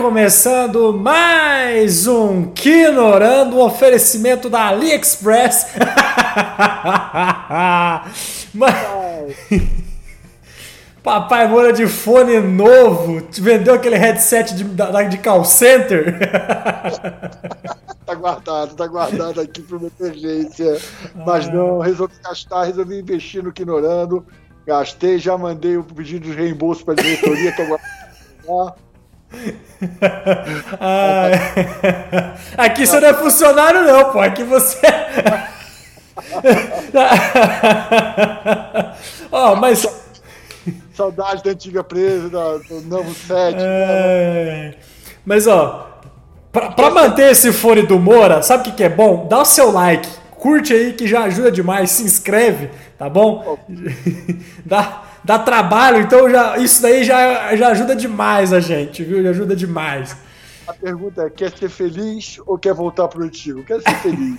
começando mais um Kinorando, um oferecimento da AliExpress. Papai Moura de fone novo, te vendeu aquele headset de, de call center? tá guardado, tá guardado aqui para emergência. Mas ah. não, resolvi gastar, resolvi investir no Kinorando. Gastei, já mandei o pedido de reembolso para a diretoria que eu ah, aqui você não é funcionário, não, pô. Aqui você. Ó, oh, mas. Saudade da antiga presa, do novo set. É... Mas, ó, pra, pra manter esse fone do Moura, sabe o que, que é bom? Dá o seu like, curte aí que já ajuda demais, se inscreve, tá bom? Dá dá trabalho, então já, isso daí já, já ajuda demais a gente, viu? Já ajuda demais. A pergunta é: quer ser feliz ou quer voltar pro antigo? Quer ser feliz.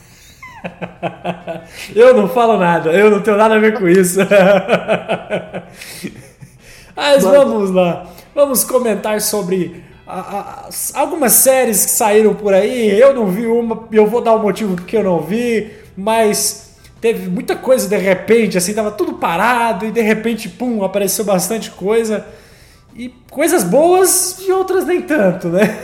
eu não falo nada, eu não tenho nada a ver com isso. Mas vamos lá, vamos comentar sobre a, a, algumas séries que saíram por aí. Eu não vi uma, eu vou dar o um motivo porque eu não vi, mas teve muita coisa de repente, assim, tava tudo parado e de repente, pum, apareceu bastante coisa. E coisas boas e outras nem tanto, né?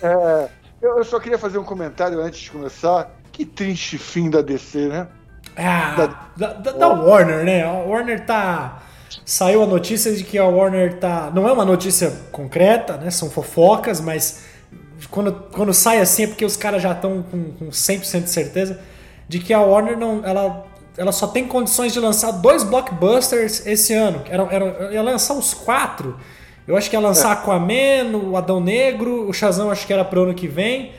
É, eu só queria fazer um comentário antes de começar. Que triste fim da DC, né? Ah, da, da, da Warner, né? A Warner tá. Saiu a notícia de que a Warner tá. Não é uma notícia concreta, né? São fofocas, mas quando, quando sai assim é porque os caras já estão com, com 100% de certeza de que a Warner não, ela, ela só tem condições de lançar dois blockbusters esse ano. Era, era, ia lançar uns quatro. Eu acho que ia lançar é. Aquaman, o Adão Negro, o Shazam acho que era pro ano que vem.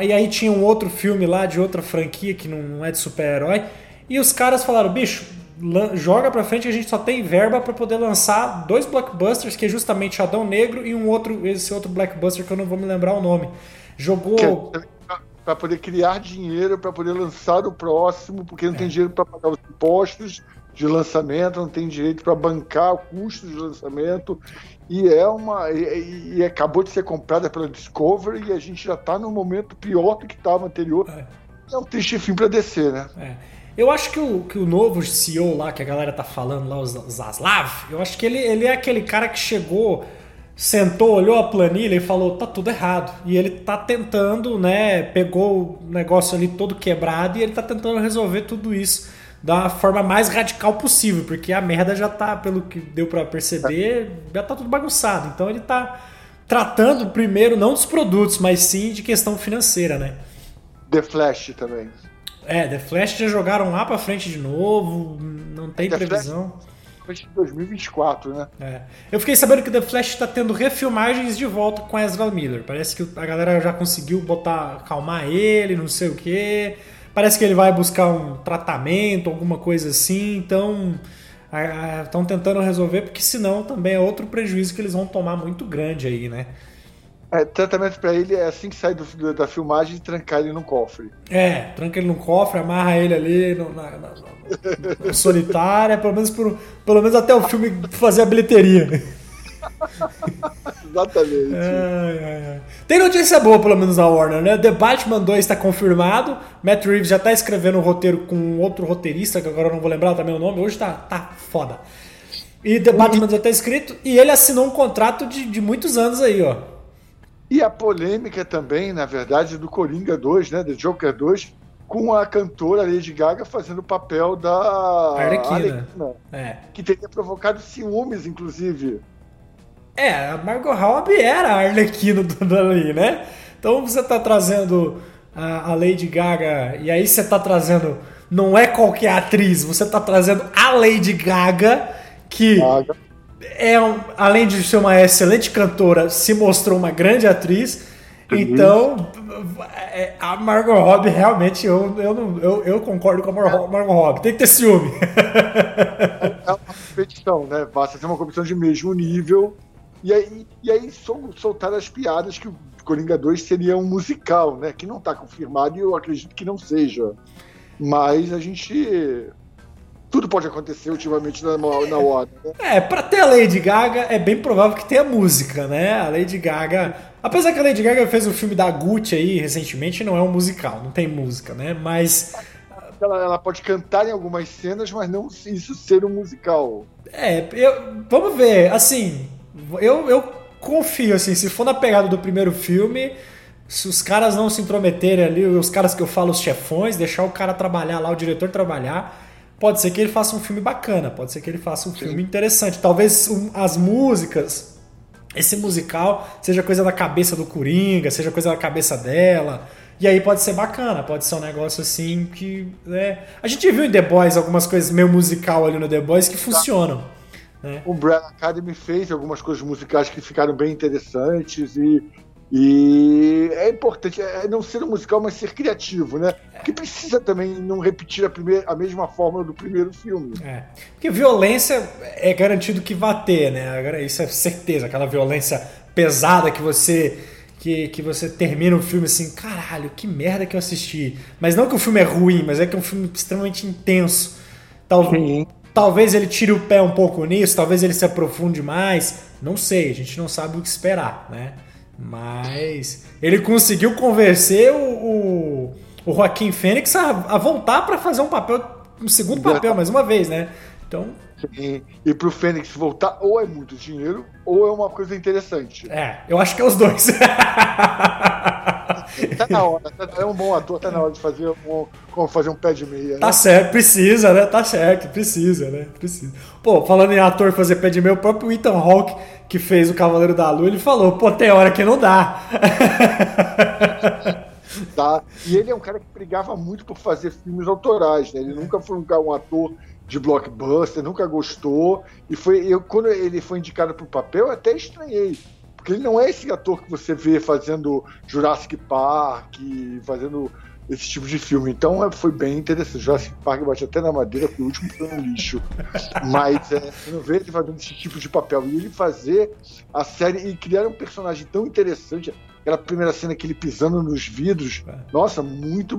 E aí tinha um outro filme lá de outra franquia que não é de super-herói. E os caras falaram, bicho, joga pra frente, a gente só tem verba para poder lançar dois blockbusters, que é justamente Adão Negro e um outro, esse outro blockbuster que eu não vou me lembrar o nome. Jogou para poder criar dinheiro, para poder lançar o próximo, porque não é. tem dinheiro para pagar os impostos de lançamento, não tem direito para bancar o custo de lançamento. E é uma. E, e, acabou de ser comprada pela Discovery e a gente já está num momento pior do que estava anterior. É. é um triste fim para descer, né? É. Eu acho que o, que o novo CEO lá, que a galera tá falando lá, o Zaslav, eu acho que ele, ele é aquele cara que chegou sentou, olhou a planilha e falou: tá tudo errado. E ele tá tentando, né? Pegou o negócio ali todo quebrado e ele tá tentando resolver tudo isso da forma mais radical possível, porque a merda já tá, pelo que deu para perceber, já tá tudo bagunçado. Então ele tá tratando primeiro não dos produtos, mas sim de questão financeira, né? The Flash também. É, The Flash já jogaram lá para frente de novo, não tem The previsão. Flash de 2024, né? É. Eu fiquei sabendo que The Flash está tendo refilmagens de volta com Ezra Miller. Parece que a galera já conseguiu botar, acalmar ele, não sei o quê. Parece que ele vai buscar um tratamento, alguma coisa assim. Então, estão tentando resolver, porque senão também é outro prejuízo que eles vão tomar muito grande aí, né? É, tratamento para ele é assim que sai do, da filmagem trancar ele num cofre. É, tranca ele num cofre, amarra ele ali no, na, na, na solitária, pelo menos, por, pelo menos até o filme fazer a bilheteria. Exatamente. Ai, ai. Tem notícia boa, pelo menos, na Warner, né? The Batman 2 está confirmado. Matt Reeves já está escrevendo um roteiro com outro roteirista, que agora eu não vou lembrar também o nome. Hoje tá, tá foda. E The Batman já está escrito. E ele assinou um contrato de, de muitos anos aí, ó. E a polêmica também, na verdade, do Coringa 2, né, do Joker 2, com a cantora Lady Gaga fazendo o papel da Arlequina, Arlequina é. que teria provocado ciúmes, inclusive. É, a Margot Robbie era a Arlequina do dali, né? Então você está trazendo a, a, Lady Gaga e aí você está trazendo não é qualquer atriz, você está trazendo a Lady Gaga que Gaga é um, além de ser uma excelente cantora, se mostrou uma grande atriz. Uhum. Então, é, a Margot Robbie realmente eu, eu, eu, eu concordo com a Margot, Margot Robbie. Tem que ter ciúme. É uma competição, né? Basta ser uma competição de mesmo nível. E aí, e aí soltaram as piadas que o Coringa 2 seria um musical, né? Que não está confirmado e eu acredito que não seja. Mas a gente tudo pode acontecer ultimamente na, na Warner. Né? É, pra ter a Lady Gaga, é bem provável que tenha música, né? A Lady Gaga Apesar que a Lady Gaga fez o um filme da Gucci aí recentemente, não é um musical, não tem música, né? Mas. Ela, ela pode cantar em algumas cenas, mas não isso ser um musical. É, eu, vamos ver, assim, eu, eu confio, assim, se for na pegada do primeiro filme, se os caras não se intrometerem ali, os caras que eu falo, os chefões, deixar o cara trabalhar lá, o diretor trabalhar, pode ser que ele faça um filme bacana, pode ser que ele faça um Sim. filme interessante. Talvez um, as músicas, esse musical, seja coisa da cabeça do Coringa, seja coisa da cabeça dela. E aí pode ser bacana, pode ser um negócio assim que. Né? A gente viu em The Boys algumas coisas meio musical ali no The Boys que funcionam. Né? O Brad Academy fez algumas coisas musicais que ficaram bem interessantes e e é importante é não ser um musical, mas ser criativo, né? Porque precisa também não repetir a, primeira, a mesma fórmula do primeiro filme. É. Porque violência é garantido que vai ter, né? Isso é certeza, aquela violência pesada que você que, que você termina o filme assim, caralho, que merda que eu assisti. Mas não que o filme é ruim, mas é que é um filme extremamente intenso. Tal, talvez ele tire o pé um pouco nisso, talvez ele se aprofunde mais. Não sei, a gente não sabe o que esperar, né? Mas ele conseguiu convencer o, o, o Joaquim Fênix a, a voltar para fazer um papel, um segundo papel, mais uma vez, né? Então. Sim. E pro Fênix voltar, ou é muito dinheiro, ou é uma coisa interessante. É, eu acho que é os dois. tá na hora, tá, é um bom ator, tá na hora de fazer um, como fazer um pé de meia. Né? Tá certo, precisa, né? Tá certo, precisa, né? Precisa. Pô, falando em ator fazer pé de meia, o próprio Ethan Hawke, que fez o Cavaleiro da Lua, ele falou, pô, tem hora que não dá. tá? E ele é um cara que brigava muito por fazer filmes autorais, né? Ele nunca foi um, um ator de blockbuster, nunca gostou. E foi eu, quando ele foi indicado para o papel, eu até estranhei porque ele não é esse ator que você vê fazendo Jurassic Park, fazendo esse tipo de filme. Então é, foi bem interessante. Jurassic Park bate até na madeira, porque o último foi um lixo. Mas é, você não vê ele fazendo esse tipo de papel. E ele fazer a série e criar um personagem tão interessante. Aquela primeira cena que ele pisando nos vidros, é. nossa, muito.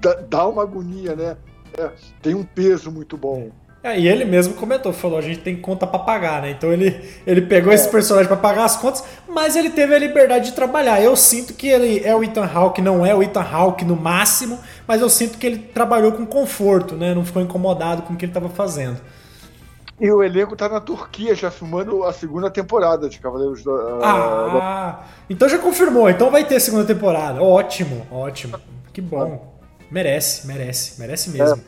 dá, dá uma agonia, né? É, tem um peso muito bom. É, e ele mesmo comentou, falou, a gente tem conta para pagar, né? Então ele, ele pegou é. esse personagem para pagar as contas, mas ele teve a liberdade de trabalhar. Eu sinto que ele é o Ethan Hawke, não é o Ethan Hawke no máximo, mas eu sinto que ele trabalhou com conforto, né? Não ficou incomodado com o que ele estava fazendo. E o elenco tá na Turquia já filmando a segunda temporada de Cavaleiros do. Uh, ah, então já confirmou, então vai ter segunda temporada. Ótimo, ótimo. Que bom. Merece, merece, merece mesmo. É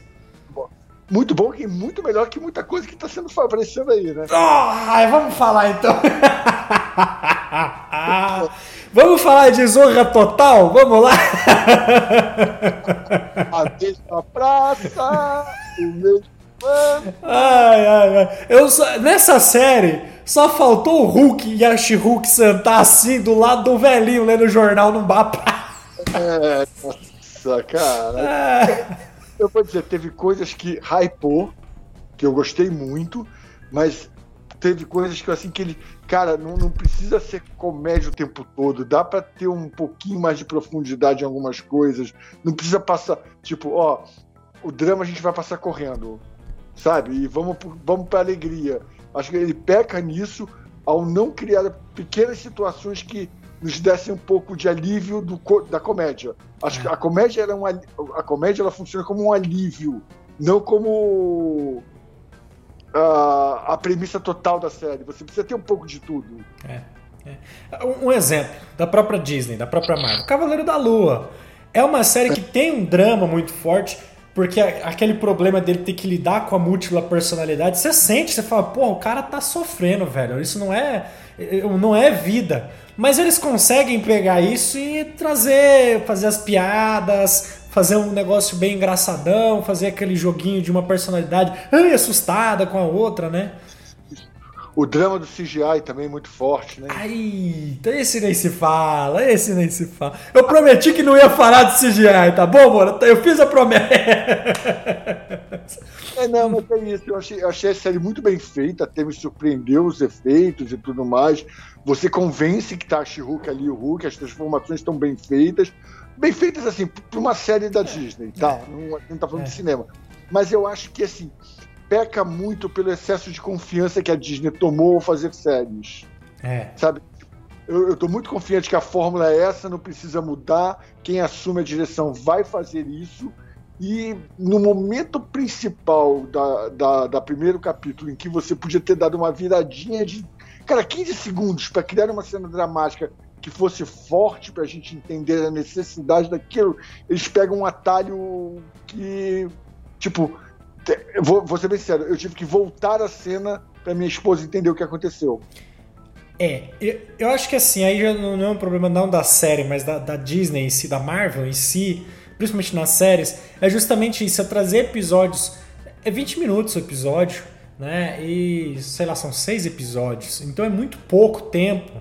muito bom e muito melhor que muita coisa que está sendo aparecendo aí, né? Oh, vamos falar então. vamos falar de Zorra Total? Vamos lá. A mesma praça, o mesmo Ai, ai, ai. Eu só, nessa série, só faltou o Hulk e a She-Hulk sentar assim do lado do velhinho lendo jornal num bar. É, nossa, cara. É eu vou dizer, teve coisas que hypou, que eu gostei muito, mas teve coisas que assim que ele, cara, não, não precisa ser comédia o tempo todo, dá para ter um pouquinho mais de profundidade em algumas coisas, não precisa passar, tipo, ó, o drama a gente vai passar correndo, sabe? E vamos vamos para alegria. Acho que ele peca nisso ao não criar pequenas situações que nos desse um pouco de alívio do, da comédia. Acho que a comédia era um, a comédia ela funciona como um alívio, não como a, a premissa total da série. Você precisa ter um pouco de tudo. É, é. Um exemplo da própria Disney, da própria Marvel, Cavaleiro da Lua. É uma série que tem um drama muito forte, porque aquele problema dele ter que lidar com a múltipla personalidade, você sente, você fala, pô, o cara tá sofrendo, velho. Isso não é, não é vida. Mas eles conseguem pegar isso e trazer, fazer as piadas, fazer um negócio bem engraçadão, fazer aquele joguinho de uma personalidade ai, assustada com a outra, né? O drama do CGI também é muito forte, né? Ai, esse nem se fala, esse nem se fala. Eu prometi que não ia falar de CGI, tá bom, mano? Eu fiz a promessa. É, não, mas é isso. Eu achei, achei a série muito bem feita, até me surpreendeu os efeitos e tudo mais. Você convence que tá a She-Hulk ali, o Hulk, as transformações estão bem feitas. Bem feitas, assim, para uma série da Disney, tá? Não, não tá falando é. de cinema. Mas eu acho que, assim, peca muito pelo excesso de confiança que a Disney tomou ao fazer séries. É. Sabe? Eu, eu tô muito confiante que a fórmula é essa, não precisa mudar. Quem assume a direção vai fazer isso. E no momento principal da, da, da, primeiro capítulo, em que você podia ter dado uma viradinha de, cara, 15 segundos para criar uma cena dramática que fosse forte para a gente entender a necessidade daquilo, eles pegam um atalho que, tipo, vou, vou ser bem sincero, eu tive que voltar a cena para minha esposa entender o que aconteceu. É, eu, eu acho que assim, aí já não é um problema não da série, mas da, da Disney em si, da Marvel em si, principalmente nas séries, é justamente isso, é trazer episódios. É 20 minutos o episódio, né? E sei lá, são seis episódios. Então é muito pouco tempo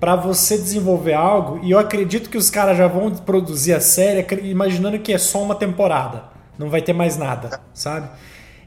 para você desenvolver algo. E eu acredito que os caras já vão produzir a série imaginando que é só uma temporada, não vai ter mais nada, sabe?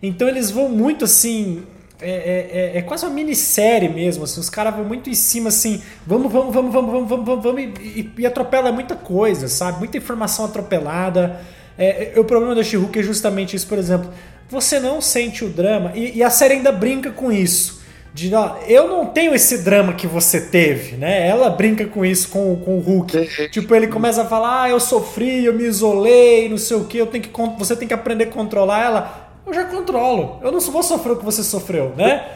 Então eles vão muito assim é, é, é, é, quase uma minissérie mesmo, assim, os caras vão muito em cima, assim, vamos, vamos, vamos, vamos, vamos, vamos, vamos, vamos e, e, atropela muita coisa, sabe? Muita informação atropelada. É, é o problema da she é justamente isso, por exemplo, você não sente o drama, e, e, a série ainda brinca com isso. De, ó, eu não tenho esse drama que você teve, né? Ela brinca com isso com, com o Hulk. tipo, ele começa a falar, ah, eu sofri, eu me isolei, não sei o que, eu tenho que, você tem que aprender a controlar ela eu já controlo. Eu não vou sofrer o que você sofreu, né?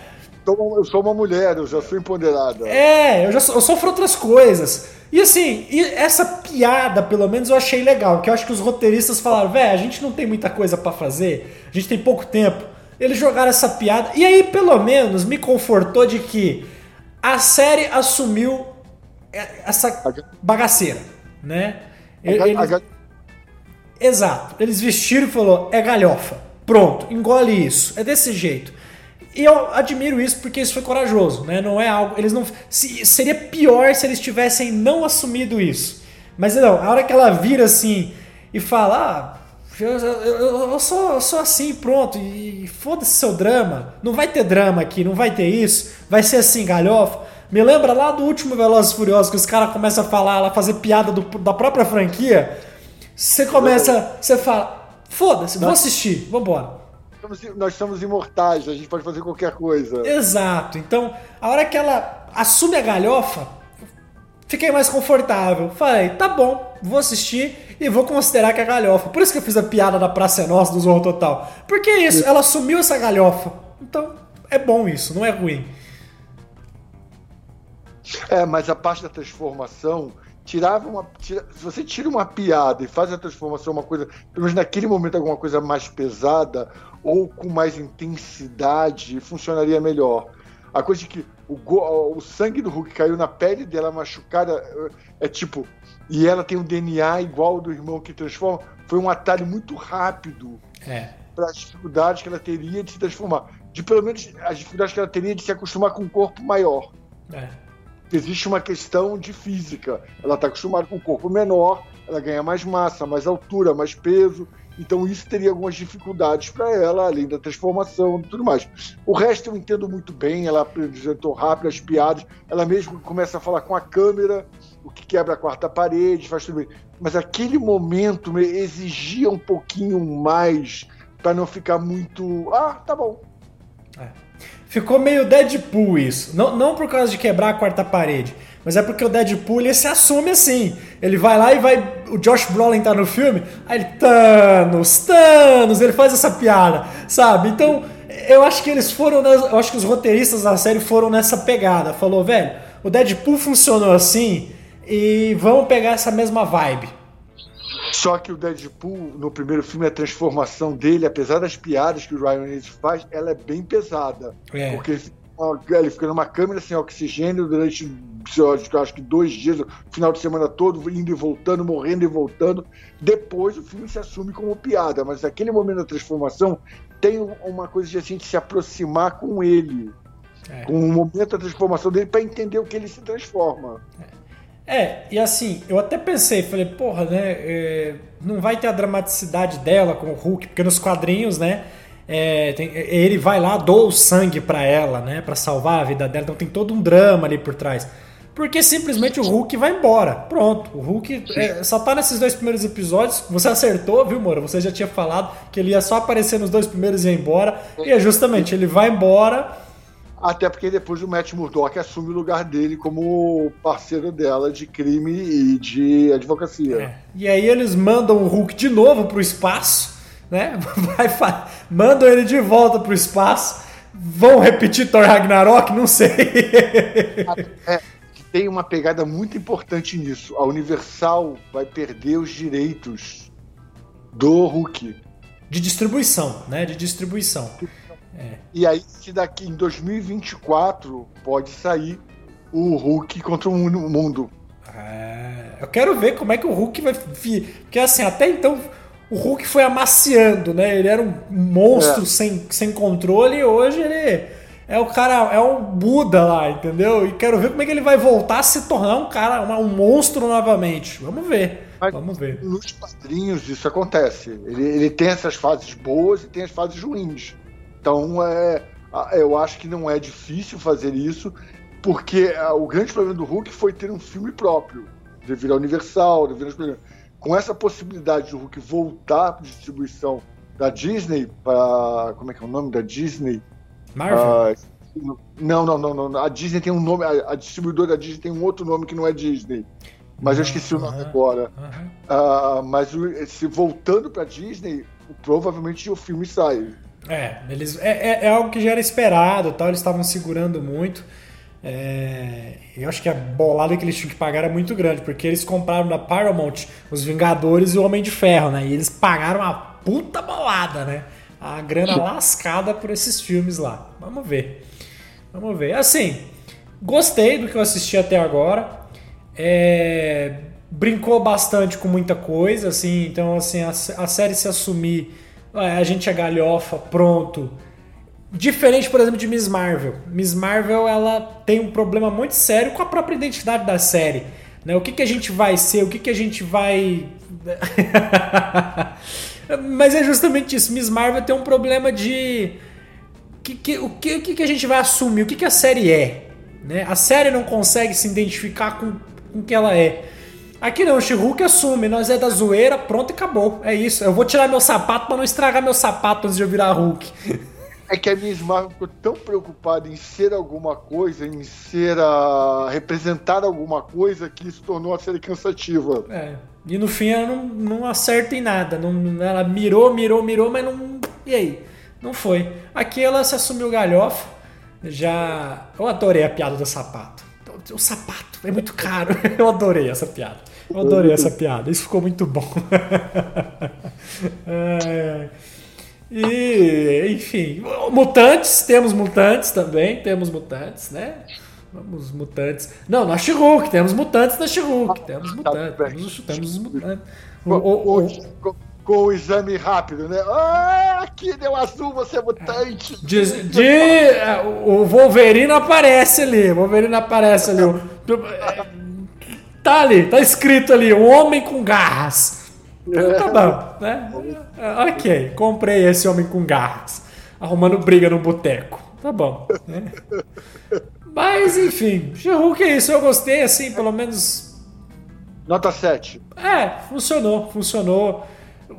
Eu sou uma mulher, eu já sou empoderada. É, eu já eu sofro outras coisas. E assim, e essa piada, pelo menos, eu achei legal. Que eu acho que os roteiristas falaram, velho, a gente não tem muita coisa para fazer, a gente tem pouco tempo. Eles jogaram essa piada. E aí, pelo menos, me confortou de que a série assumiu essa bagaceira, né? Eles... Exato. Eles vestiram e falou, é galhofa. Pronto, engole isso. É desse jeito. E eu admiro isso porque isso foi corajoso, né? Não é algo. Eles não. Se, seria pior se eles tivessem não assumido isso. Mas não, a hora que ela vira assim e fala. Ah, eu, eu, eu, sou, eu sou assim, pronto. E, e foda-se seu drama. Não vai ter drama aqui, não vai ter isso. Vai ser assim, galhofa. Me lembra lá do último Velozes Furiosos que os caras começam a falar, a fazer piada do, da própria franquia. Você começa. Você fala. Foda-se, vou assistir, vambora. Nós somos imortais, a gente pode fazer qualquer coisa. Exato. Então, a hora que ela assume a galhofa, fiquei mais confortável. Falei, tá bom, vou assistir e vou considerar que é galhofa. Por isso que eu fiz a piada da Praça é Nossa do Zorro Total. Porque é isso, ela assumiu essa galhofa. Então, é bom isso, não é ruim. É, mas a parte da transformação tirava uma. Tira, se você tira uma piada e faz a transformação uma coisa, pelo menos naquele momento, alguma coisa mais pesada ou com mais intensidade, funcionaria melhor. A coisa de que o, o sangue do Hulk caiu na pele dela machucada é tipo. E ela tem um DNA igual ao do irmão que transforma. Foi um atalho muito rápido é. para as dificuldades que ela teria de se transformar. De pelo menos as dificuldades que ela teria de se acostumar com um corpo maior. É existe uma questão de física. Ela está acostumada com um corpo menor, ela ganha mais massa, mais altura, mais peso. Então isso teria algumas dificuldades para ela, além da transformação e tudo mais. O resto eu entendo muito bem, ela apresentou rápido as piadas, ela mesmo começa a falar com a câmera, o que quebra a quarta parede, faz tudo bem. Mas aquele momento exigia um pouquinho mais para não ficar muito. Ah, tá bom. Ficou meio Deadpool isso. Não, não por causa de quebrar a quarta parede, mas é porque o Deadpool ele se assume assim. Ele vai lá e vai. O Josh Brolin tá no filme, aí ele. Thanos, Thanos, ele faz essa piada, sabe? Então, eu acho que eles foram. Eu acho que os roteiristas da série foram nessa pegada. Falou, velho, o Deadpool funcionou assim e vamos pegar essa mesma vibe. Só que o Deadpool, no primeiro filme, a transformação dele, apesar das piadas que o Ryan Reynolds faz, ela é bem pesada. É. Porque ele fica numa câmera sem oxigênio durante, acho que dois dias, o final de semana todo, indo e voltando, morrendo e voltando. Depois o filme se assume como piada, mas naquele momento da transformação tem uma coisa de a gente se aproximar com ele. É. Com o momento da transformação dele para entender o que ele se transforma. É. É, e assim, eu até pensei, falei, porra, né? É, não vai ter a dramaticidade dela com o Hulk, porque nos quadrinhos, né? É, tem, ele vai lá, doa o sangue para ela, né? para salvar a vida dela, então tem todo um drama ali por trás. Porque simplesmente o Hulk vai embora. Pronto, o Hulk é, só tá nesses dois primeiros episódios. Você acertou, viu, Moura? Você já tinha falado que ele ia só aparecer nos dois primeiros e ir embora. E é justamente, ele vai embora Até porque depois o Matt Murdock assume o lugar dele como parceiro dela de crime e de advocacia. É. E aí eles mandam o Hulk de novo pro espaço, né? Vai, mandam ele de volta pro espaço. Vão repetir Thor Ragnarok? Não sei. É, tem uma pegada muito importante nisso. A Universal vai perder os direitos do Hulk. De distribuição, né? De distribuição. É. E aí, se daqui em 2024 pode sair o Hulk contra o mundo. É, eu quero ver como é que o Hulk vai. Porque assim, até então o Hulk foi amaciando, né? Ele era um monstro é. sem, sem controle e hoje ele é o cara, é o Buda lá, entendeu? E quero ver como é que ele vai voltar a se tornar um cara, um monstro novamente. Vamos ver. Mas vamos ver. Nos quadrinhos isso acontece. Ele, ele tem essas fases boas e tem as fases ruins. Então, é, eu acho que não é difícil fazer isso, porque o grande problema do Hulk foi ter um filme próprio, devido à Universal, devido aos Com essa possibilidade do Hulk voltar para distribuição da Disney, para. Como é que é o nome da Disney? Marvel? Uh, não, não, não, não. A Disney tem um nome, a, a, distribuidora da Disney tem um outro nome que não é Disney. Mas eu esqueci o nome agora. Uh, mas se voltando para Disney, provavelmente o filme sai. É, eles, é, é, é, algo que já era esperado, tal, eles estavam segurando muito. É, eu acho que a bolada que eles tinham que pagar era muito grande, porque eles compraram da Paramount os Vingadores e o Homem de Ferro, né? E eles pagaram uma puta bolada, né? A grana lascada por esses filmes lá. Vamos ver. Vamos ver. Assim, gostei do que eu assisti até agora. É, brincou bastante com muita coisa, assim, então assim, a, a série se assumir a gente é galhofa, pronto. Diferente, por exemplo, de Miss Marvel. Miss Marvel ela tem um problema muito sério com a própria identidade da série. Né? O que, que a gente vai ser, o que, que a gente vai. Mas é justamente isso. Miss Marvel tem um problema de. Que, que, o que, que, que a gente vai assumir? O que, que a série é? Né? A série não consegue se identificar com, com o que ela é. Aqui não, o She-Hulk assume, nós é da zoeira, pronto e acabou. É isso. Eu vou tirar meu sapato para não estragar meu sapato antes de eu virar Hulk. É que a Miss Marvel ficou tão preocupada em ser alguma coisa, em ser a. representar alguma coisa, que isso tornou a série cansativa. É. E no fim ela não, não acerta em nada. Não, ela mirou, mirou, mirou, mas não. E aí? Não foi. Aqui ela se assumiu galhofa. Já. Eu adorei a piada do sapato. O sapato é muito caro. Eu adorei essa piada. Eu adorei essa piada, isso ficou muito bom. é, e, enfim, mutantes, temos mutantes também, temos mutantes, né? Vamos, mutantes. Não, na she temos mutantes na she temos mutantes, temos, temos os mutantes. O, o, o, com o exame rápido, né? Ah, aqui deu azul, você é mutante. De, de, é, o Wolverine aparece ali, o Wolverine aparece ali. Tá ali, tá escrito ali, o homem com garras. Tá bom, né? Ok, comprei esse homem com garras. Arrumando briga no boteco. Tá bom. Né? Mas, enfim, She-Hulk é isso. Eu gostei, assim, pelo menos. Nota 7. É, funcionou, funcionou.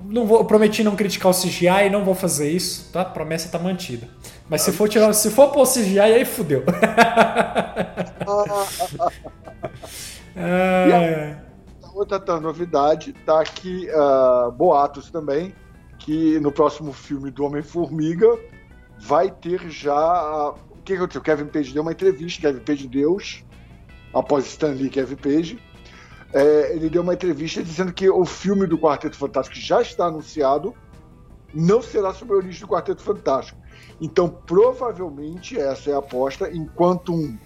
Não vou, prometi não criticar o CGI e não vou fazer isso, tá? A promessa tá mantida. Mas se for tirar, se for pôr o CGI, aí fudeu. É... A, outra novidade tá aqui, uh, boatos também, que no próximo filme do Homem-Formiga vai ter já. O que aconteceu? Kevin Page deu uma entrevista, Kevin Page Deus, após Stan Lee Kevin Page. É, ele deu uma entrevista dizendo que o filme do Quarteto Fantástico já está anunciado, não será sobre a origem do Quarteto Fantástico. Então, provavelmente, essa é a aposta, enquanto um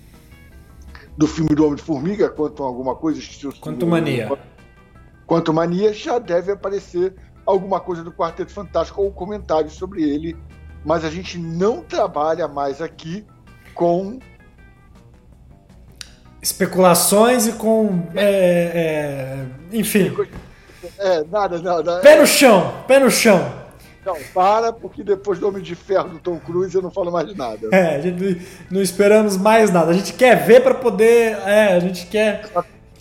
do filme do Homem-Formiga, quanto alguma coisa. Quanto Mania. Quanto Mania, já deve aparecer alguma coisa do Quarteto Fantástico ou comentários sobre ele, mas a gente não trabalha mais aqui com especulações e com é, é, enfim é nada nada pé no chão pé no chão não, para, porque depois do Homem de Ferro do Tom Cruise eu não falo mais nada. É, a gente não esperamos mais nada. A gente quer ver para poder. É, a gente quer.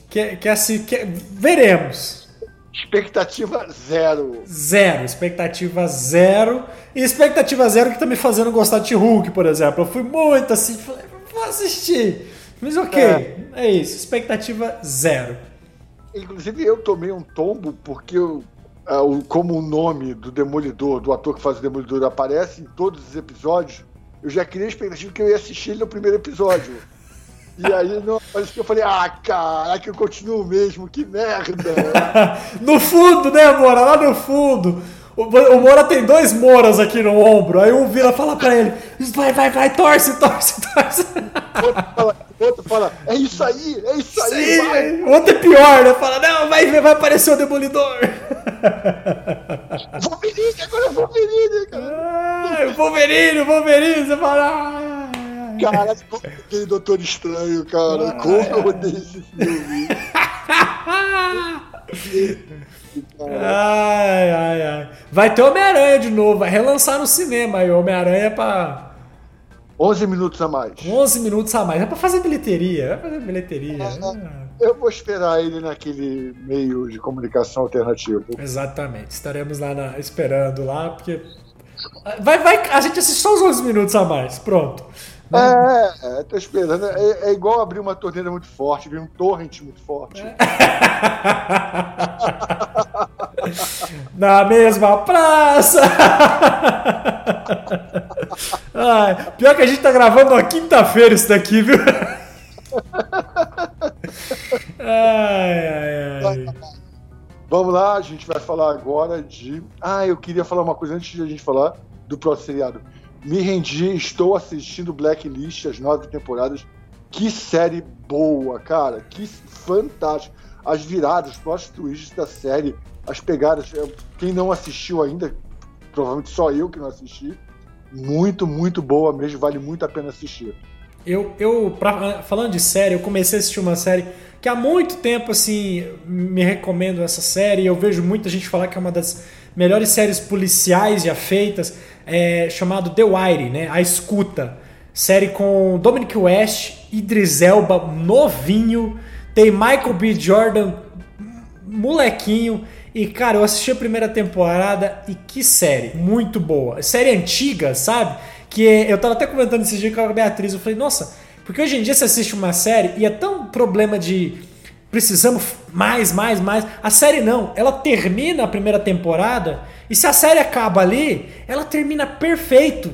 Quer, quer, se, quer, veremos. Expectativa zero. Zero. Expectativa zero. E expectativa zero que tá me fazendo gostar de Hulk, por exemplo. Eu fui muito assim, falei, vou assistir. Mas ok, é, é isso. Expectativa zero. Inclusive eu tomei um tombo porque eu, como o nome do Demolidor, do ator que faz o Demolidor, aparece em todos os episódios, eu já criei a expectativa que eu ia assistir ele no primeiro episódio. E aí não que eu falei, ah, caraca, eu continuo mesmo, que merda. no fundo, né, Mora? Lá no fundo. O, Mora tem dois Moras aqui no ombro. Aí um vira fala pra ele: vai, vai, vai, torce, torce, torce. O outro fala, outro fala é isso aí, é isso, isso aí. aí. O outro é pior, né? Fala: não, vai, vai aparecer o Demolidor. Wolverine, agora é Wolverine, cara. Ah, Wolverine, Wolverine, você fala. Ah, Cara, aquele Doutor Estranho, cara. Ah, como eu odeio esse filme. ai, ai, ai. Vai ter Homem-Aranha de novo. Vai relançar no cinema aí. Homem-Aranha é pra. 11 minutos a mais. 11 minutos a mais. É pra fazer bilheteria. Vai fazer bilheteria. É, eu vou esperar ele naquele meio de comunicação alternativo. Exatamente. Estaremos lá na, esperando lá, porque. Vai, vai, a gente assiste só os 11 minutos a mais. Pronto. É, é, tô esperando. É, é, igual abrir uma torneira muito forte, abrir um torrent muito forte. É. Na mesma praça! Ai, pior que a gente tá gravando na quinta-feira isso daqui, viu? Ai, ai, ai. Vamos lá, a gente vai falar agora de. Ah, eu queria falar uma coisa antes de a gente falar do próximo seriado. Me rendi, estou assistindo Blacklist, as nove temporadas. Que série boa, cara. Que fantástico. As viradas, os plot twists da série, as pegadas. Quem não assistiu ainda, provavelmente só eu que não assisti. Muito, muito boa mesmo. Vale muito a pena assistir. Eu, eu pra, falando de série, eu comecei a assistir uma série que há muito tempo, assim, me recomendo essa série. Eu vejo muita gente falar que é uma das melhores séries policiais já feitas é, chamado The Wire, né? A Escuta. Série com Dominic West, Idris Elba, novinho. Tem Michael B. Jordan, molequinho. E, cara, eu assisti a primeira temporada e que série. Muito boa. Série antiga, sabe? Que eu tava até comentando esse dia com a Beatriz. Eu falei, nossa, porque hoje em dia você assiste uma série e é tão problema de precisamos mais, mais, mais. A série não, ela termina a primeira temporada e se a série acaba ali, ela termina perfeito.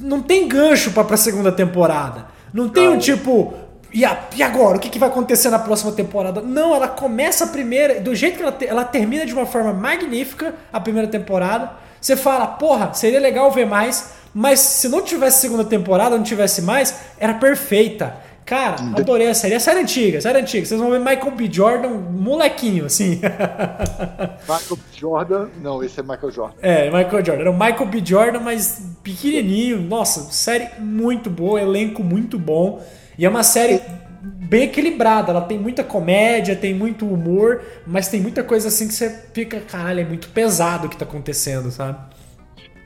Não tem gancho para a segunda temporada. Não tem não. um tipo, e, agora? O que, que, vai acontecer na próxima temporada? Não, ela começa a primeira, do jeito que ela, te, ela termina de uma forma magnífica a primeira temporada. Você fala, porra, seria legal ver mais, mas se não tivesse segunda temporada, não tivesse mais, era perfeita. Cara, adorei a série. É a série antiga, série antiga. Vocês vão ver Michael B. Jordan, molequinho, assim. Michael B. Jordan, não, esse é Michael Jordan. É, Michael Jordan. Era o Michael B. Jordan, mas pequenininho. Nossa, série muito boa, elenco muito bom. E é uma série bem equilibrada. Ela tem muita comédia, tem muito humor, mas tem muita coisa assim que você fica, caralho, é muito pesado o que tá acontecendo, sabe?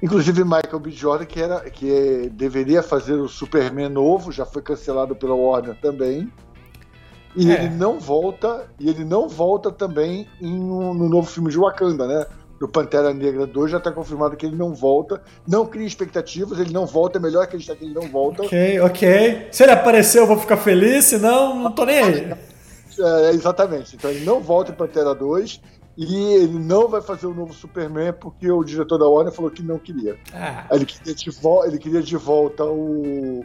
Inclusive Michael B. Jordan, que, era, que é, deveria fazer o Superman novo, já foi cancelado pela Warner também. E é. ele não volta, e ele não volta também em, no novo filme de Wakanda, né? Do Pantera Negra 2 já está confirmado que ele não volta. Não cria expectativas, ele não volta, é melhor acreditar que ele não volta. Ok, ok. Se ele aparecer, eu vou ficar feliz, senão não tô nem aí. É, exatamente. Então ele não volta em Pantera 2 e ele não vai fazer o novo Superman porque o diretor da Warner falou que não queria. Ah. Ele, queria de ele queria de volta o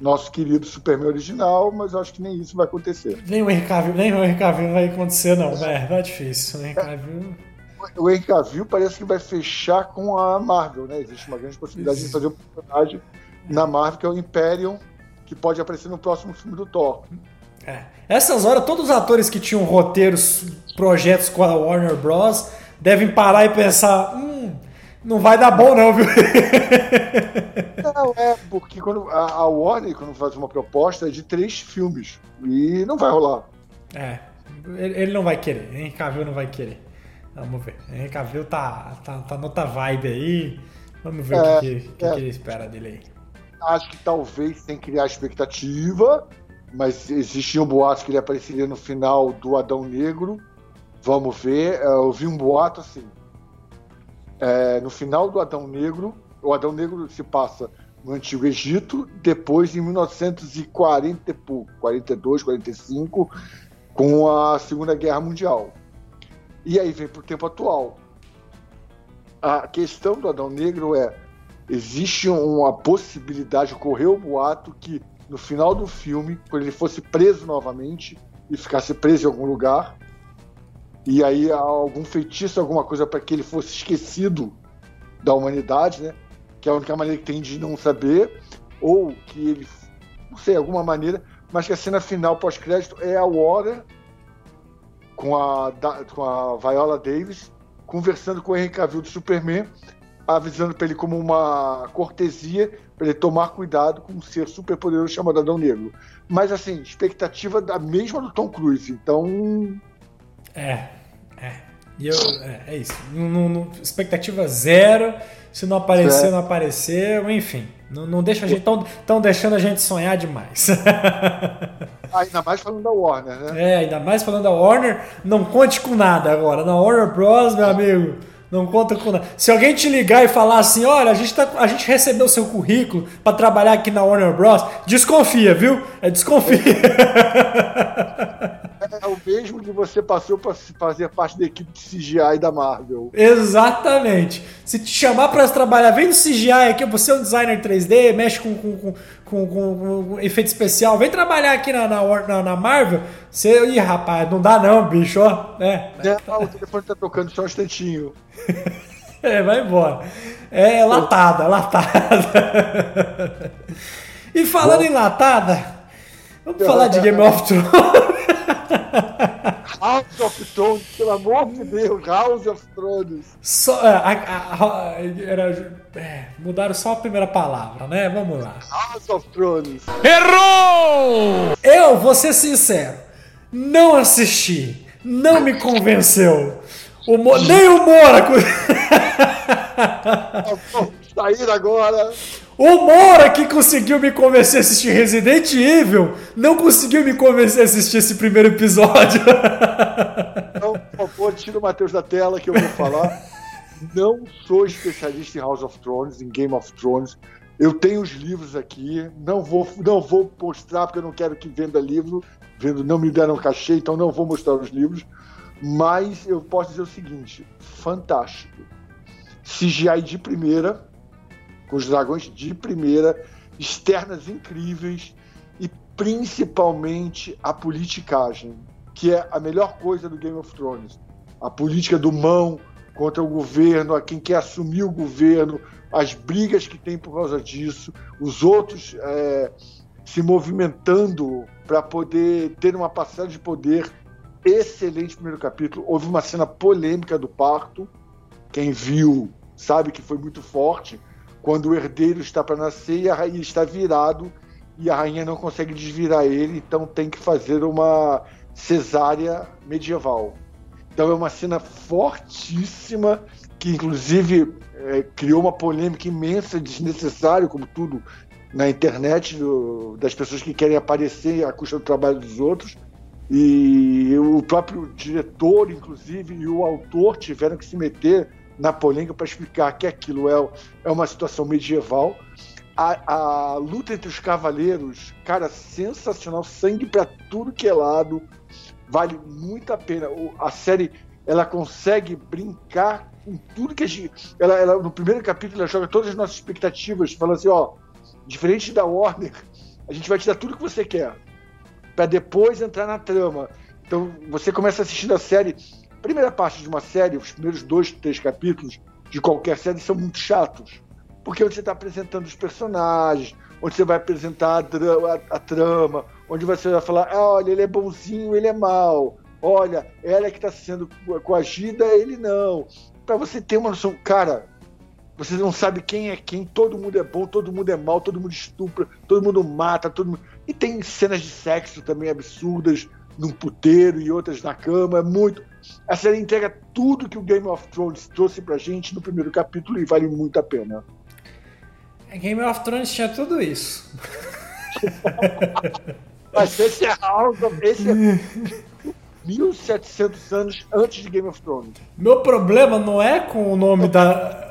nosso querido Superman original, mas eu acho que nem isso vai acontecer. Nem o Henry Cavill, nem o Henry Cavill vai acontecer, não. É, é difícil. O Henry Cavill... O Henry Cavill parece que vai fechar com a Marvel, né? Existe uma grande possibilidade isso. de fazer um personagem na Marvel, que é o Imperium, que pode aparecer no próximo filme do Thor. É. Essas horas, todos os atores que tinham roteiros, projetos com a Warner Bros. devem parar e pensar: hum, não vai dar bom, não, viu? Não, é, porque quando a, a Warner, quando faz uma proposta, é de três filmes. E não vai rolar. É, ele não vai querer. Henry Cavill não vai querer. Vamos ver. Henry Cavill tá, tá, tá noutra vibe aí. Vamos ver é, o que, que, é. que, ele espera dele aí. Acho que talvez sem criar expectativa, mas existiam boatos que ele apareceria no final do Adão Negro. Vamos ver. Eu vi um boato assim. É, no final do Adão Negro, o Adão Negro se passa no Antigo Egito, depois em 1940 e pouco, 42, 45, com a Segunda Guerra Mundial. E aí vem para o tempo atual. A questão do Adão Negro é: existe uma possibilidade, ocorreu o boato que no final do filme, quando ele fosse preso novamente e ficasse preso em algum lugar, e aí algum feitiço, alguma coisa para que ele fosse esquecido da humanidade, né? Que é a única maneira que tem de não saber, ou que ele, não sei, alguma maneira, mas que a cena final pós-crédito é a Warner com a, com a Viola Davis conversando com o Henry Cavill do Superman, avisando para ele como uma cortesia para ele tomar cuidado com um ser super poderoso chamado Adão Negro. Mas assim, expectativa da mesma do Tom Cruise. Então, é, é. E eu, é, é isso. Não, não, expectativa zero. Se não aparecer, é. não apareceu, enfim. Não, não deixa a gente. Estão deixando a gente sonhar demais. ainda mais falando da Warner, né? É, ainda mais falando da Warner. Não conte com nada agora. Na Warner Bros, meu amigo. Não conta com nada. Se alguém te ligar e falar assim, olha, a gente, tá, a gente recebeu seu currículo para trabalhar aqui na Warner Bros, desconfia, viu? É desconfia. É o mesmo que você passou para fazer parte da equipe de CGI da Marvel. Exatamente. Se te chamar para trabalhar, vem no CGI aqui, você é um designer 3D, mexe com, com, com, com, com efeito especial, vem trabalhar aqui na, na, na, Marvel. Você, ih, rapaz, não dá não, bicho, ó. É. é o telefone tá tocando só um instantinho. é, vai embora. É latada, latada. e falando Bom. em latada, vamos falar de Game of Thrones. House of Thrones, pelo amor de Deus, House of Thrones. Só, é, a, a, a, era, é, mudaram só a primeira palavra, né? Vamos lá. House of Thrones. Errou! Eu, vou ser sincero, não assisti, não me convenceu. O Mo, nem o Mora. Sair agora. O Mora que conseguiu me convencer a assistir Resident Evil não conseguiu me convencer a assistir esse primeiro episódio. Então, por favor, tira o Matheus da tela que eu vou falar. Não sou especialista em House of Thrones, em Game of Thrones. Eu tenho os livros aqui, não vou, não vou mostrar porque eu não quero que venda livro, vendo não me deram cachê, então não vou mostrar os livros. Mas eu posso dizer o seguinte: fantástico. CGI de primeira, com os dragões de primeira, externas incríveis e principalmente a politicagem, que é a melhor coisa do Game of Thrones. A política do mão contra o governo, a quem quer assumir o governo, as brigas que tem por causa disso, os outros é, se movimentando para poder ter uma passagem de poder. Excelente primeiro capítulo. Houve uma cena polêmica do parto. Quem viu sabe que foi muito forte quando o herdeiro está para nascer e a rainha está virado e a rainha não consegue desvirar ele, então tem que fazer uma cesárea medieval. Então é uma cena fortíssima que inclusive é, criou uma polêmica imensa, desnecessária, como tudo na internet do, das pessoas que querem aparecer à custa do trabalho dos outros. E o próprio diretor, inclusive, e o autor tiveram que se meter na polêmica para explicar que aquilo é, é uma situação medieval. A, a, luta entre os cavaleiros, cara, sensacional, sangue para tudo que é lado, vale muito a pena. O, a série ela consegue brincar com tudo que a gente. Ela, ela, no primeiro capítulo, ela joga todas as nossas expectativas, falando assim: ó, diferente da Warner, a gente vai te dar tudo que você quer, para depois entrar na trama. Então você começa assistindo a série primeira parte de uma série, os primeiros dois, três capítulos de qualquer série são muito chatos. Porque onde você está apresentando os personagens, onde você vai apresentar a, a, a, trama, onde você vai falar, ah, olha, ele é bonzinho, ele é mal. Olha, ela é que está sendo coagida, ele não. Para você ter uma noção, cara, você não sabe quem é quem, todo mundo é bom, todo mundo é mal, todo mundo estupra, todo mundo mata, todo mundo... E tem cenas de sexo também absurdas, num puteiro e outras na cama, é muito. A série entrega tudo que o Game of Thrones trouxe pra gente no primeiro capítulo e vale muito a pena. É, Game of Thrones tinha tudo isso. Mas esse é House of. Esse é... 1700 anos antes de Game of Thrones. Meu problema não é com o nome da.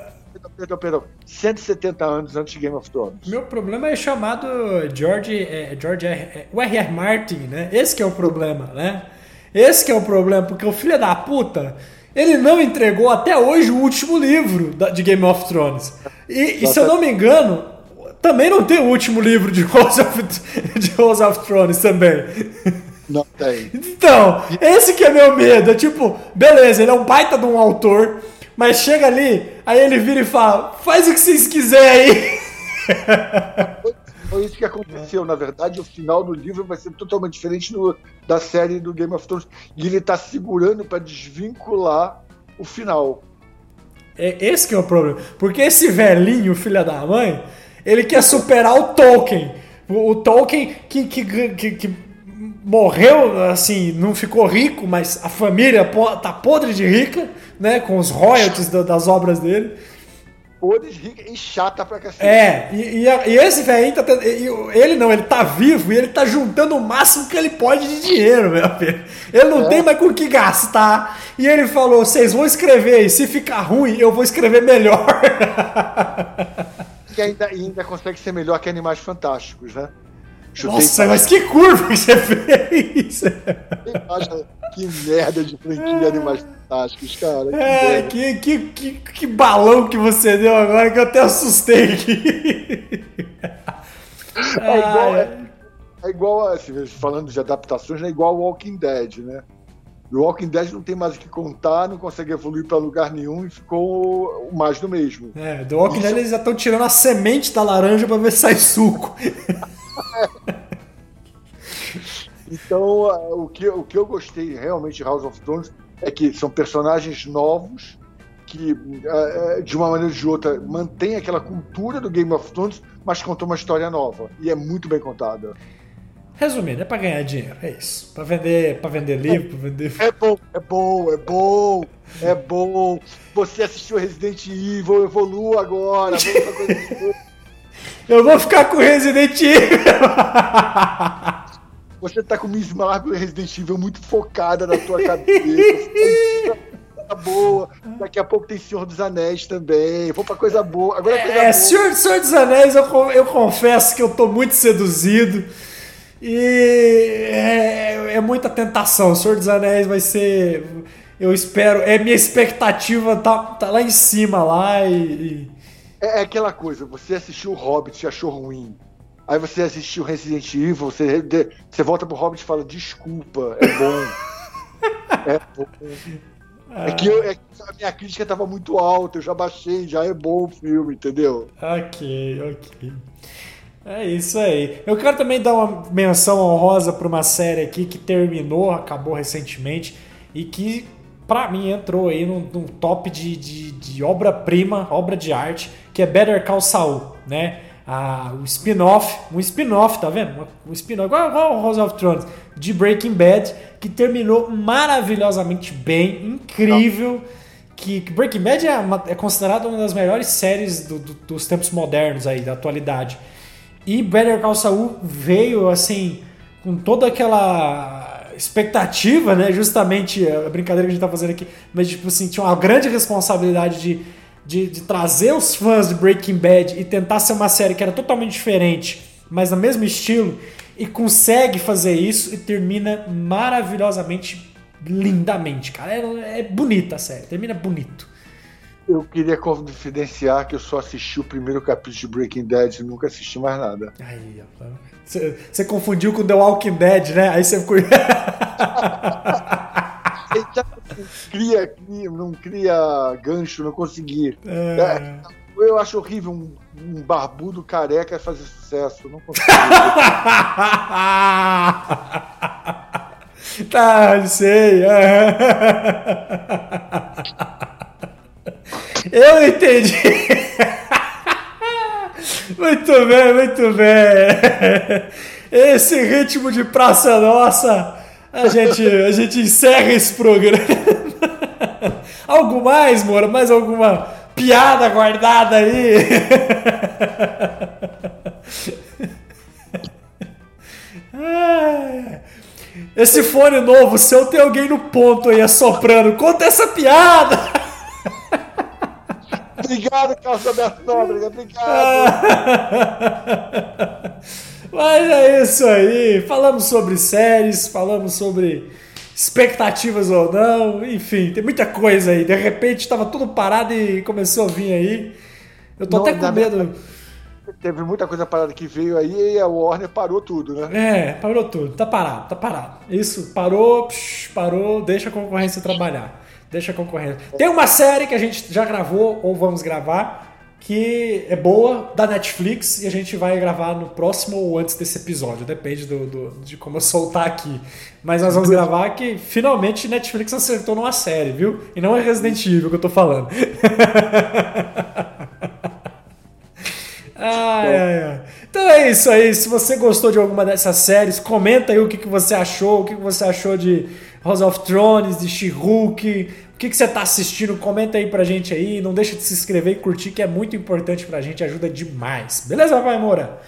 Perdão, perdão, perdão. 170 anos antes de Game of Thrones. Meu problema é chamado George, é, George R, é, o R.R. Martin, né? Esse que é o problema, né? Esse que é o problema, porque o filho da puta, ele não entregou até hoje o último livro de Game of Thrones. E, e se eu não me engano, também não tem o último livro de Rose of, de Rose of Thrones também. Não tem. Então, esse que é meu medo. É tipo, beleza, ele é um baita de um autor, mas chega ali, aí ele vira e fala: faz o que vocês quiserem aí. Foi isso que aconteceu. Na verdade, o final do livro vai ser totalmente diferente do- da série do Game of Thrones. E ele tá segurando para desvincular o final. É esse que é o problema. Porque esse velhinho, filha da mãe, ele quer superar o Tolkien. O, o Tolkien que, que, que, que morreu, assim, não ficou rico, mas a família tá podre de rica, né? Com os royalties da- das obras dele. Podre, rica e chata pra cacete. É, e, e, e esse velhinho tá e ele não, ele tá vivo e ele tá juntando o máximo que ele pode de dinheiro, meu filho. Ele não É. tem mais com o que gastar. E ele falou: vocês vão escrever, e se ficar ruim, eu vou escrever melhor. Que ainda, ainda consegue ser melhor que Animais Fantásticos, né? Chutei Nossa, mas que curva que você fez! Que merda de franquia Animais Fantásticos, cara. Que É, que, que, que, que balão que você deu agora que eu até assustei aqui. É igual, é, é igual a, assim, falando de adaptações, é igual ao Walking Dead, né? O Walking Dead não tem mais o que contar, não consegue evoluir pra lugar nenhum e ficou mais do mesmo. É, do Walking Dead eles já estão tirando a semente da laranja pra ver se sai suco. Então, ah, o que, o que eu gostei realmente de House of Thrones é que são personagens novos que, ah, ah, de uma maneira ou de outra, mantém aquela cultura do Game of Thrones, mas contam uma história nova. E é muito bem contada. Resumindo, é pra ganhar dinheiro, é isso. Pra vender, pra vender livro, pra vender. É bom, é bom, é bom, é bom. Você assistiu Resident Evil, evolua agora. Eu vou ficar com Resident Evil! Você tá com Miss Marvel e Resident Evil muito focada na tua cabeça. Coisa boa. Daqui a pouco tem Senhor dos Anéis também. Vou pra coisa boa. Agora é coisa É, boa. Senhor, Senhor dos Anéis, eu, eu confesso que eu tô muito seduzido. E é, é muita tentação. Senhor dos Anéis vai ser. Eu espero. É minha expectativa tá, tá lá em cima lá e. e- É, é aquela coisa, você assistiu o Hobbit e achou ruim. Aí você assistiu Resident Evil, você, você volta pro Hobbit e fala, desculpa, é bom. é bom. É que, eu- é que a minha crítica tava muito alta, eu já baixei, já é bom o filme, entendeu? Ok, ok. É isso aí. Eu quero também dar uma menção honrosa para uma série aqui que terminou, acabou recentemente e que, pra mim, entrou aí num, num top de, de, de obra-prima, obra de arte, que é Better Call Saul, né? Ah, o spin-off, um spin-off, tá vendo? Um spin-off, igual, igual o House of Thrones, de Breaking Bad, que terminou maravilhosamente bem, incrível que que Breaking Bad é, uma- é considerada uma das melhores séries do- do- dos tempos modernos aí, da atualidade. E Better Call Saul veio, assim, com toda aquela expectativa, né? Justamente a brincadeira que a gente tá fazendo aqui, mas, tipo assim, tinha uma grande responsabilidade de, de, de trazer os fãs de Breaking Bad e tentar ser uma série que era totalmente diferente, mas no mesmo estilo, e consegue fazer isso e termina maravilhosamente, lindamente, cara. É, é bonita a série, termina bonito. Eu queria confidenciar que eu só assisti o primeiro capítulo de Breaking Bad e nunca assisti mais nada. Aí, ó. Você você confundiu com The Walking Dead, né? Aí você ficou. Cria, cria- não cria gancho, não consegui. É. Eu acho horrível um, um barbudo careca fazer sucesso. Não consigo. tá, sei. é. Eu entendi. Muito bem, muito bem. Esse ritmo de Praça Nossa, a gente, a gente encerra esse programa. Algo mais, Moura? Mais alguma piada guardada aí? Esse fone novo seu tem alguém no ponto aí assoprando. Conta essa piada! Obrigado, Carlos Alberto Nóbrega. Obrigado. Mas é isso aí. Falamos sobre séries, falamos sobre expectativas ou não, enfim, tem muita coisa aí. De repente estava tudo parado e começou a vir aí. Eu tô não, até com medo. Teve muita coisa parada que veio aí e a Warner parou tudo, né? É, parou tudo. Tá parado, tá parado. Isso, parou, psh, parou, deixa a concorrência trabalhar. Deixa a concorrência. Tem uma série que a gente já gravou ou vamos gravar que é boa, da Netflix, e a gente vai gravar no próximo ou antes desse episódio, depende do, do, de como eu soltar aqui. Mas nós vamos gravar que finalmente Netflix acertou numa série, viu? E não é Resident Evil que eu tô falando. ai, ai, ai. Então é isso aí. Se você gostou de alguma dessas séries, comenta aí o que, que você achou, o que, que você achou de House of Thrones, de She-Hulk, que, que você está assistindo? Comenta aí pra gente aí. Não deixa de se inscrever e curtir, que é muito importante pra gente, ajuda demais. Beleza, Vai Moura?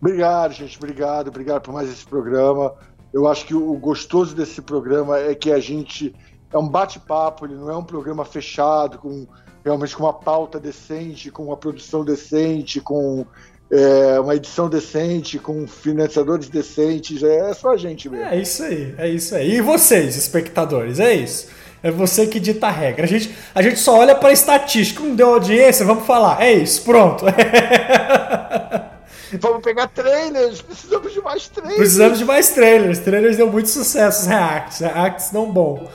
Obrigado, gente. Obrigado, obrigado por mais esse programa. Eu acho que o gostoso desse programa é que a gente é um bate-papo, ele não é um programa fechado, com realmente com uma pauta decente, com uma produção decente, com é, uma edição decente, com financiadores decentes. É só a gente mesmo. É isso aí, é isso aí. E vocês, espectadores, é isso. É você que dita a regra. A gente, a gente só olha para estatística. Não deu audiência, vamos falar. É isso, pronto. vamos pegar trailers. Precisamos de mais trailers. Precisamos de mais trailers. Trailers deu muito sucesso, os reacts. Reacts não bom.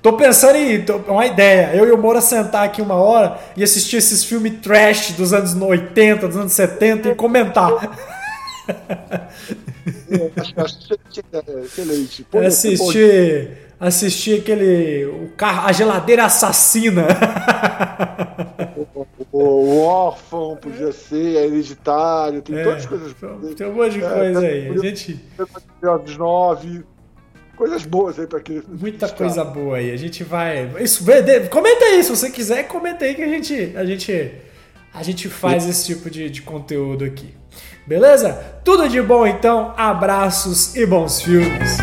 Tô pensando em. Tô, uma ideia. Eu e o Moura sentar aqui uma hora e assistir esses filmes trash dos anos 80, dos anos 70 e comentar. É, acho, excelente. Pô, assistir assistir aquele. O carro, a geladeira assassina. O, o, órfão podia ser, é hereditário, tem é, todas as coisas. Tem um monte de é, coisa aí. A gente. Dos nove. Coisas boas aí pra que. Muita coisa boa aí. A gente vai. Isso, comenta aí, se você quiser, comenta aí que a gente. A gente, a gente faz esse tipo de, de conteúdo aqui. Beleza? Tudo de bom então, abraços e bons filmes.